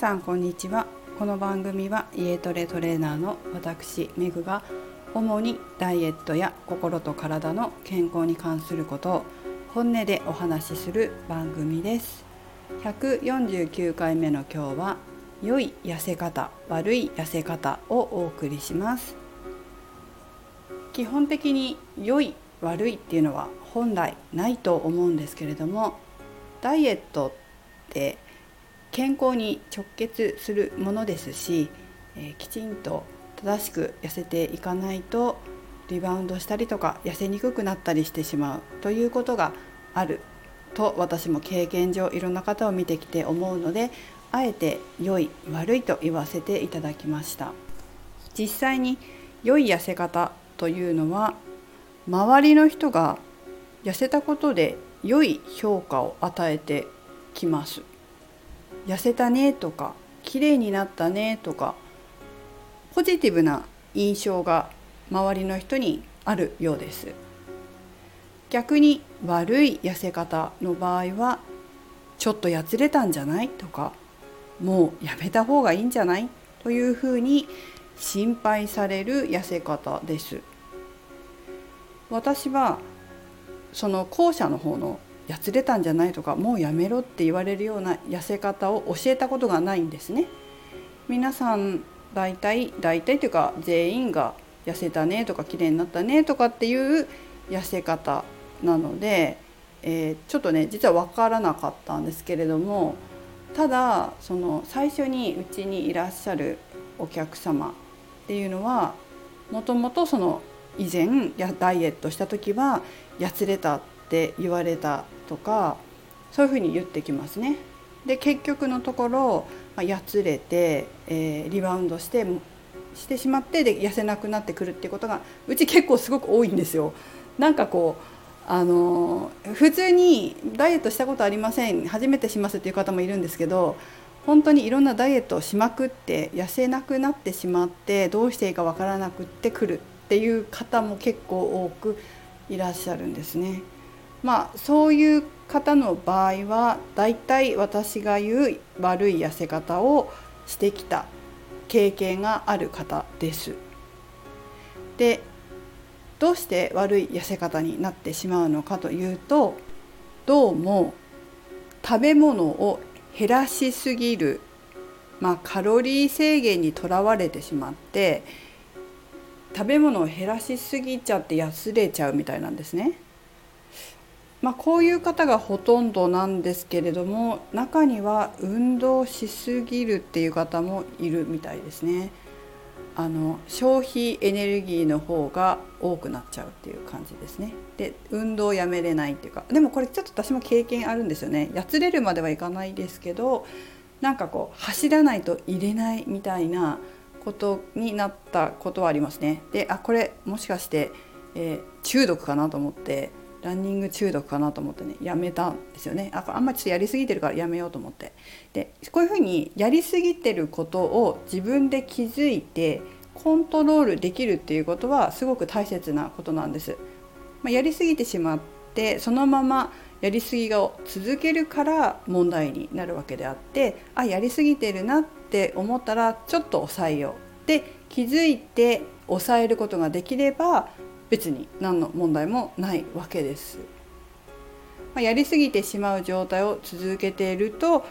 さんこんにちは。この番組は家トレトレーナーの私メグが主にダイエットや心と体の健康に関することを本音でお話しする番組です。149回目の今日は良い痩せ方悪い痩せ方をお送りします。基本的に良い悪いっていうのは本来ないと思うんですけれどもダイエットって健康に直結するものですし、え、きちんと正しく痩せていかないとリバウンドしたりとか痩せにくくなったりしてしまうということがあると私も経験上いろんな方を見てきて思うのであえて良い悪いと言わせていただきました。実際に良い痩せ方というのは周りの人が痩せたことで良い評価を与えてきます。痩せたねとか綺麗になったねとかポジティブな印象が周りの人にあるようです。逆に悪い痩せ方の場合はちょっとやつれたんじゃないとかもうやめた方がいいんじゃない？というふうに心配される痩せ方です。私はその後者の方のやつれたんじゃないとかもうやめろって言われるような痩せ方を教えたことがないんですね。皆さん大体大体というか全員が痩せたねとか綺麗になったねとかっていう痩せ方なので、えー、ちょっとね実は分からなかったんですけれどもただその最初にうちにいらっしゃるお客様っていうのはもともとその以前やダイエットした時はやつれたっって言われたとかそういうふうに言ってきますね。で結局のところ、まあ、やつれて、えー、リバウンドしてしてしまってで痩せなくなってくるっていうことがうち結構すごく多いんですよ。なんかこうあの普通にダイエットしたことありません初めてしますっていう方もいるんですけど本当にいろんなダイエットをしまくって痩せなくなってしまってどうしていいかわからなくってくるっていう方も結構多くいらっしゃるんですね。まあそういう方の場合はだいたい私が言う悪い痩せ方をしてきた経験がある方です。でどうして悪い痩せ方になってしまうのかというとどうも食べ物を減らしすぎる、まあ、カロリー制限にとらわれてしまって食べ物を減らしすぎちゃってやつれちゃうみたいなんですね。まあ、こういう方がほとんどなんですけれども中には運動しすぎるっていう方もいるみたいですね。あの消費エネルギーの方が多くなっちゃうっていう感じですね。で運動をやめれないっていうかでもこれちょっと私も経験あるんですよね。やつれるまではいかないですけどなんかこう走らないと入れないみたいなことになったことはありますね。であこれもしかして、えー、中毒かなと思ってランニング中毒かなと思ってねやめたんですよね。ああんまりちょっとやりすぎてるからやめようと思って。でこういうふうにやりすぎてることを自分で気づいてコントロールできるっていうことはすごく大切なことなんです、まあ、やりすぎてしまってそのままやりすぎを続けるから問題になるわけであってあやりすぎてるなって思ったらちょっと抑えよう。で気づいて抑えることができれば別に何の問題もないわけです。ま、やりすぎてしまう状態を続けていると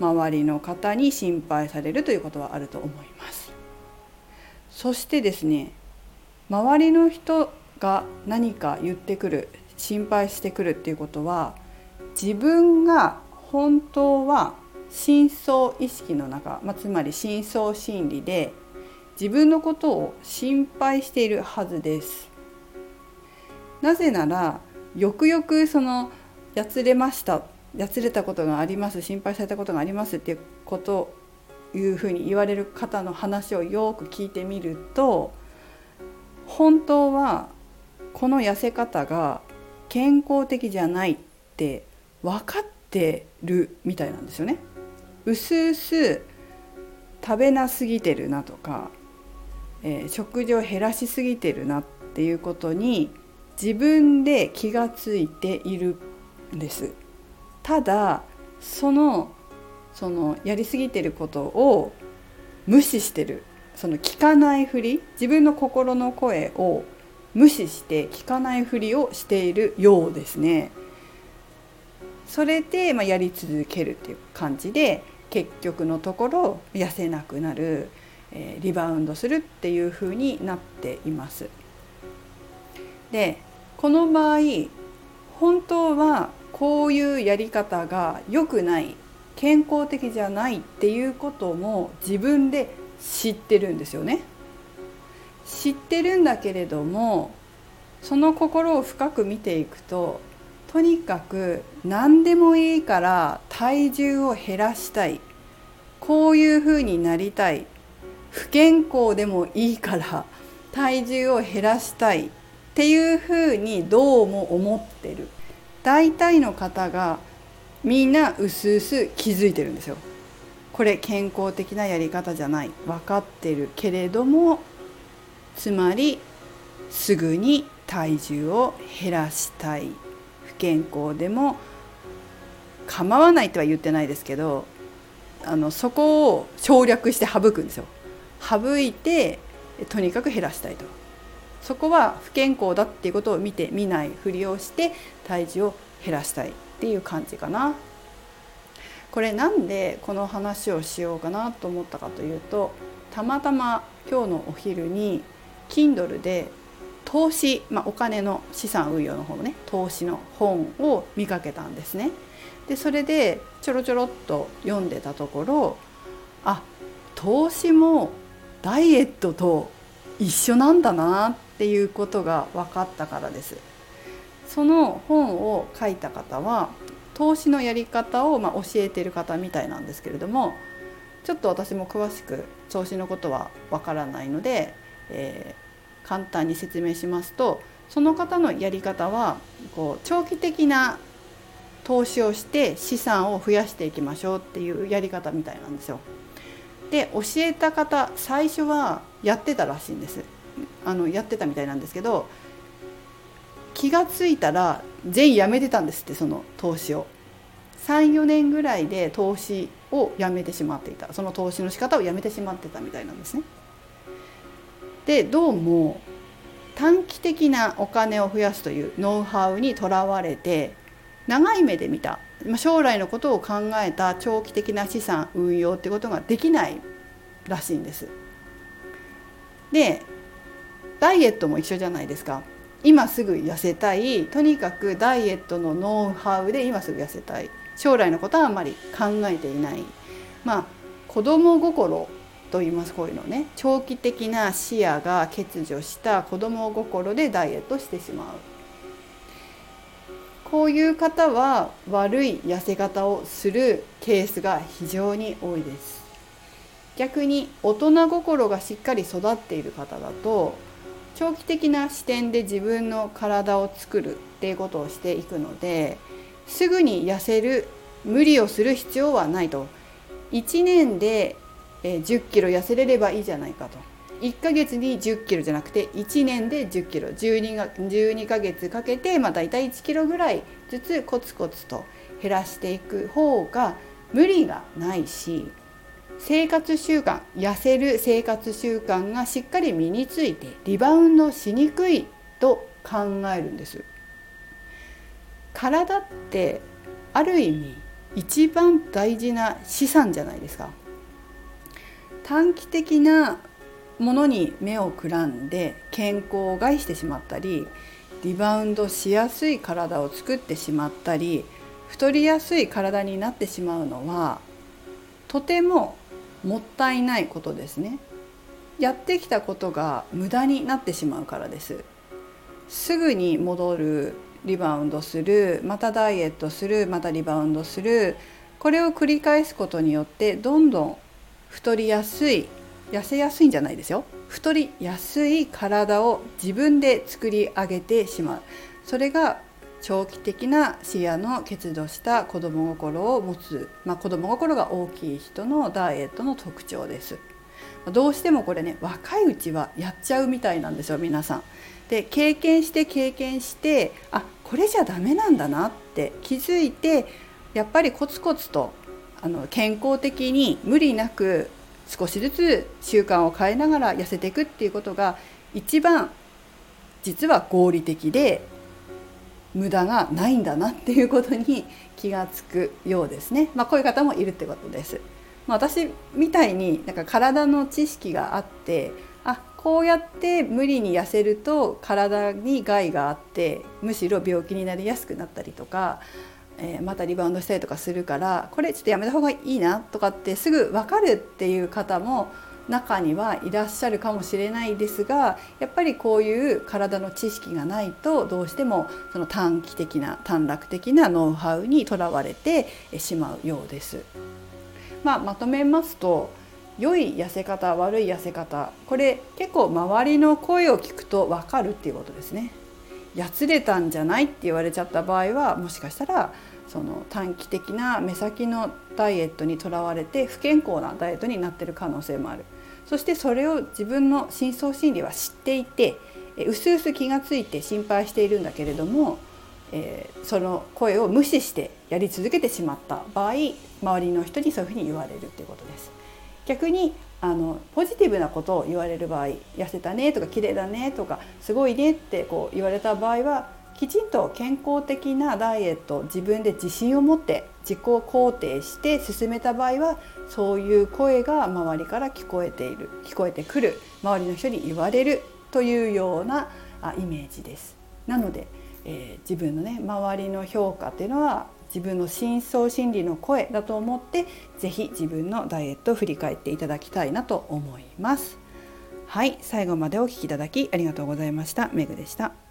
周りの方に心配されるということはあると思います。そしてですね周りの人が何か言ってくる心配してくるっていうことは自分が本当は深層意識の中、まあ、つまり深層心理で自分のことを心配しているはずですなぜならよくよくそのやつれましたやつれたことがあります心配されたことがありますっていうこというふうに言われる方の話をよく聞いてみると本当はこの痩せ方が健康的じゃないって分かってるみたいなんですよね。うすうす食べなすぎてるなとかえー、食事を減らしすぎてるなっていうことに自分で気がついているんです。ただそのそのやりすぎてることを無視してるその聞かないふり自分の心の声を無視して聞かないふりをしているようですね。それで、まあ、やり続けるっていう感じで結局のところ痩せなくなる、えー、リバウンドするっていう風になっています。でこの場合本当はこういうやり方が良くない健康的じゃないっていうことも自分で知ってるんですよね。知ってるんだけれどもその心を深く見ていくととにかく何でもいいから体重を減らしたいこういうふうになりたい不健康でもいいから体重を減らしたいっていうふうにどうも思ってる。大体の方がみんなうすうす気づいてるんですよ。これ健康的なやり方じゃない。分かってるけれどもつまりすぐに体重を減らしたい。不健康でも構わないとは言ってないですけどあのそこを省略して省くんですよ。省いてとにかく減らしたいと。そこは不健康だっていうことを見て見ないふりをして体重を減らしたいっていう感じかなこれなんでこの話をしようかなと思ったかというとたまたま今日のお昼に Kindle で投資、まあ、お金の資産運用の方のね投資の本を見かけたんですね。でそれでちょろちょろっと読んでたところあ投資もダイエットと一緒なんだなっていうことが分かったからです。その本を書いた方は投資のやり方をま教えてる方みたいなんですけれどもちょっと私も詳しく投資のことはわからないので、えー、簡単に説明しますとその方のやり方はこう長期的な投資をして資産を増やしていきましょうっていうやり方みたいなんですよ。で教えた方最初はやってたらしいんですあのやってたみたいなんですけど気が付いたら全員やめてたんですってその投資を34年ぐらいで投資をやめてしまっていたその投資の仕方をやめてしまってたみたいなんですね。でどうも短期的なお金を増やすというノウハウにとらわれて長い目で見た将来のことを考えた長期的な資産運用ってことができないらしいんです。でダイエットも一緒じゃないですか。今すぐ痩せたい。とにかくダイエットのノウハウで今すぐ痩せたい。将来のことはあんまり考えていない。まあ子供心と言いますこういうのね。長期的な視野が欠如した子供心でダイエットしてしまう。こういう方は悪い痩せ方をするケースが非常に多いです。逆に大人心がしっかり育っている方だと長期的な視点で自分の体を作るっていうことをしていくのですぐに痩せる無理をする必要はないと。1年で1 0キロ痩せれればいいじゃないかと。1ヶ月に1 0キロじゃなくて1年で1 0キロ。12, が12ヶ月かけて、まあ、大体1キロぐらいずつコツコツと減らしていく方が無理がないし生活習慣痩せる生活習慣がしっかり身についてリバウンドしにくいと考えるんです。体ってある意味一番大事な資産じゃないですか。短期的なものに目をくらんで健康を害してしまったりリバウンドしやすい体を作ってしまったり太りやすい体になってしまうのはとてももったいないことですね。やってきたことが無駄になってしまうからです。すぐに戻るリバウンドするまたダイエットするまたリバウンドする。これを繰り返すことによってどんどん太りやすい痩せやすいんじゃないですよ。太りやすい体を自分で作り上げてしまう。それが長期的な視野の欠如した子供心を持つ、まあ、子供心が大きい人のダイエットの特徴です。どうしてもこれね若いうちはやっちゃうみたいなんですよ皆さん。で経験して経験してあこれじゃダメなんだなって気づいてやっぱりコツコツとあの健康的に無理なく少しずつ習慣を変えながら痩せていくっていうことが一番実は合理的で無駄がないんだなっていうことに気がつくようですね。まあ、こういう方もいるってことです。まあ、私みたいになんか体の知識があってあこうやって無理に痩せると体に害があってむしろ病気になりやすくなったりとか、えー、またリバウンドしたりとかするからこれちょっとやめた方がいいなとかってすぐ分かるっていう方も中にはいらっしゃるかもしれないですがやっぱりこういう体の知識がないとどうしてもその短期的な短絡的なノウハウにとらわれてしまうようです。まあ、まとめますと良い痩せ方悪い痩せ方これ結構周りの声を聞くと分かるっていうことですね。やつれたんじゃないって言われちゃった場合はもしかしたらその短期的な目先のダイエットにとらわれて不健康なダイエットになってる可能性もある。そしてそれを自分の深層心理は知っていてうすうす気がついて心配しているんだけれども、えー、その声を無視してやり続けてしまった場合周りの人にそういうふうに言われるっていうことです。逆にあのポジティブなことを言われる場合痩せたねとか綺麗だねとかすごいねってこう言われた場合はきちんと健康的なダイエット自分で自信を持って自己肯定して進めた場合はそういう声が周りから聞こえている聞こえてくる周りの人に言われるというようなイメージです。なので、えー、自分のね周りの評価っていうのは自分の深層心理の声だと思って是非自分のダイエットを振り返っていただきたいなと思います。はい、最後までお聴きいただきありがとうございました。メグでした。